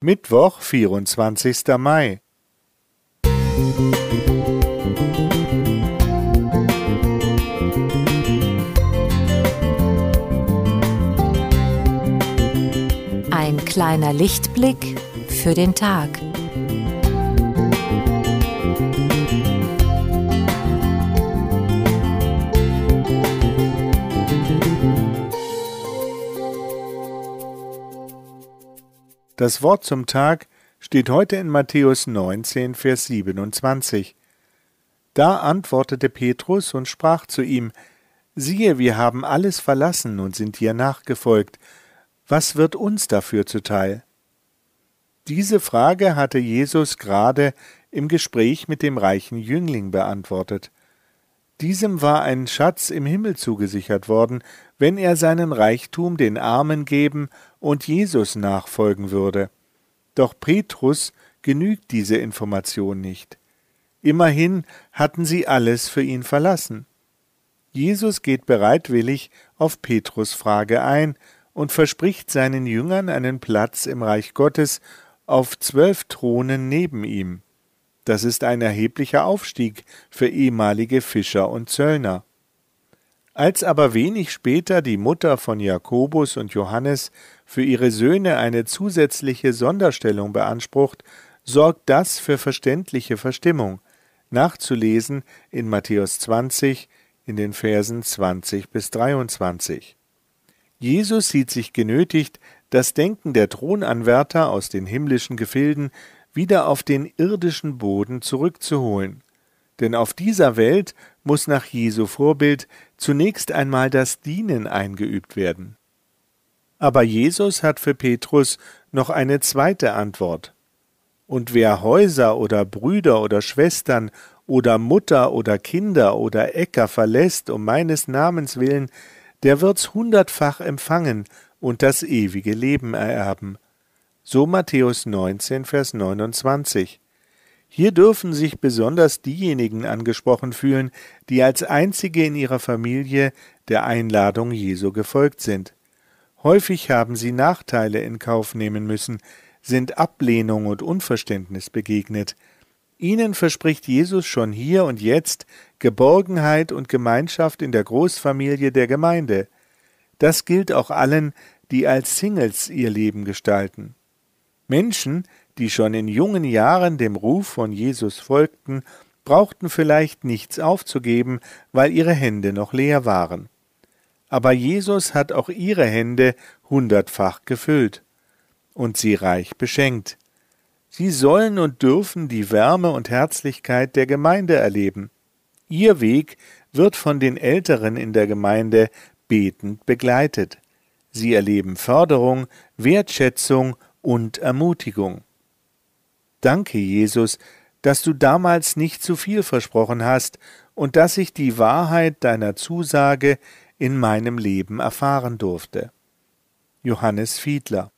Mittwoch, 24. Mai. Ein kleiner Lichtblick für den Tag. Das Wort zum Tag steht heute in Matthäus 19, Vers 27. Da antwortete Petrus und sprach zu ihm, Siehe, wir haben alles verlassen und sind dir nachgefolgt. Was wird uns dafür zuteil? Diese Frage hatte Jesus gerade im Gespräch mit dem reichen Jüngling beantwortet. Diesem war ein Schatz im Himmel zugesichert worden, wenn er seinen Reichtum den Armen geben und Jesus nachfolgen würde. Doch Petrus genügt diese Information nicht. Immerhin hatten sie alles für ihn verlassen. Jesus geht bereitwillig auf Petrus Frage ein und verspricht seinen Jüngern einen Platz im Reich Gottes auf zwölf Thronen neben ihm. Das ist ein erheblicher Aufstieg für ehemalige Fischer und Zöllner. Als aber wenig später die Mutter von Jakobus und Johannes für ihre Söhne eine zusätzliche Sonderstellung beansprucht, sorgt das für verständliche Verstimmung, nachzulesen in Matthäus 20 in den Versen 20 bis 23. Jesus sieht sich genötigt, das Denken der Thronanwärter aus den himmlischen Gefilden wieder auf den irdischen Boden zurückzuholen. Denn auf dieser Welt muss nach Jesu Vorbild zunächst einmal das Dienen eingeübt werden. Aber Jesus hat für Petrus noch eine zweite Antwort. Und wer Häuser oder Brüder oder Schwestern oder Mutter oder Kinder oder Äcker verlässt um meines Namens willen, der wird's hundertfach empfangen und das ewige Leben ererben. So Matthäus 19, Vers 29. Hier dürfen sich besonders diejenigen angesprochen fühlen, die als einzige in ihrer Familie der Einladung Jesu gefolgt sind. Häufig haben sie Nachteile in Kauf nehmen müssen, sind Ablehnung und Unverständnis begegnet. Ihnen verspricht Jesus schon hier und jetzt Geborgenheit und Gemeinschaft in der Großfamilie der Gemeinde. Das gilt auch allen, die als Singles ihr Leben gestalten. Menschen, die schon in jungen Jahren dem Ruf von Jesus folgten, brauchten vielleicht nichts aufzugeben, weil ihre Hände noch leer waren. Aber Jesus hat auch ihre Hände hundertfach gefüllt und sie reich beschenkt. Sie sollen und dürfen die Wärme und Herzlichkeit der Gemeinde erleben. Ihr Weg wird von den Älteren in der Gemeinde betend begleitet. Sie erleben Förderung, Wertschätzung und Ermutigung. Danke, Jesus, dass du damals nicht zu viel versprochen hast und dass ich die Wahrheit deiner Zusage in meinem Leben erfahren durfte. Johannes Fiedler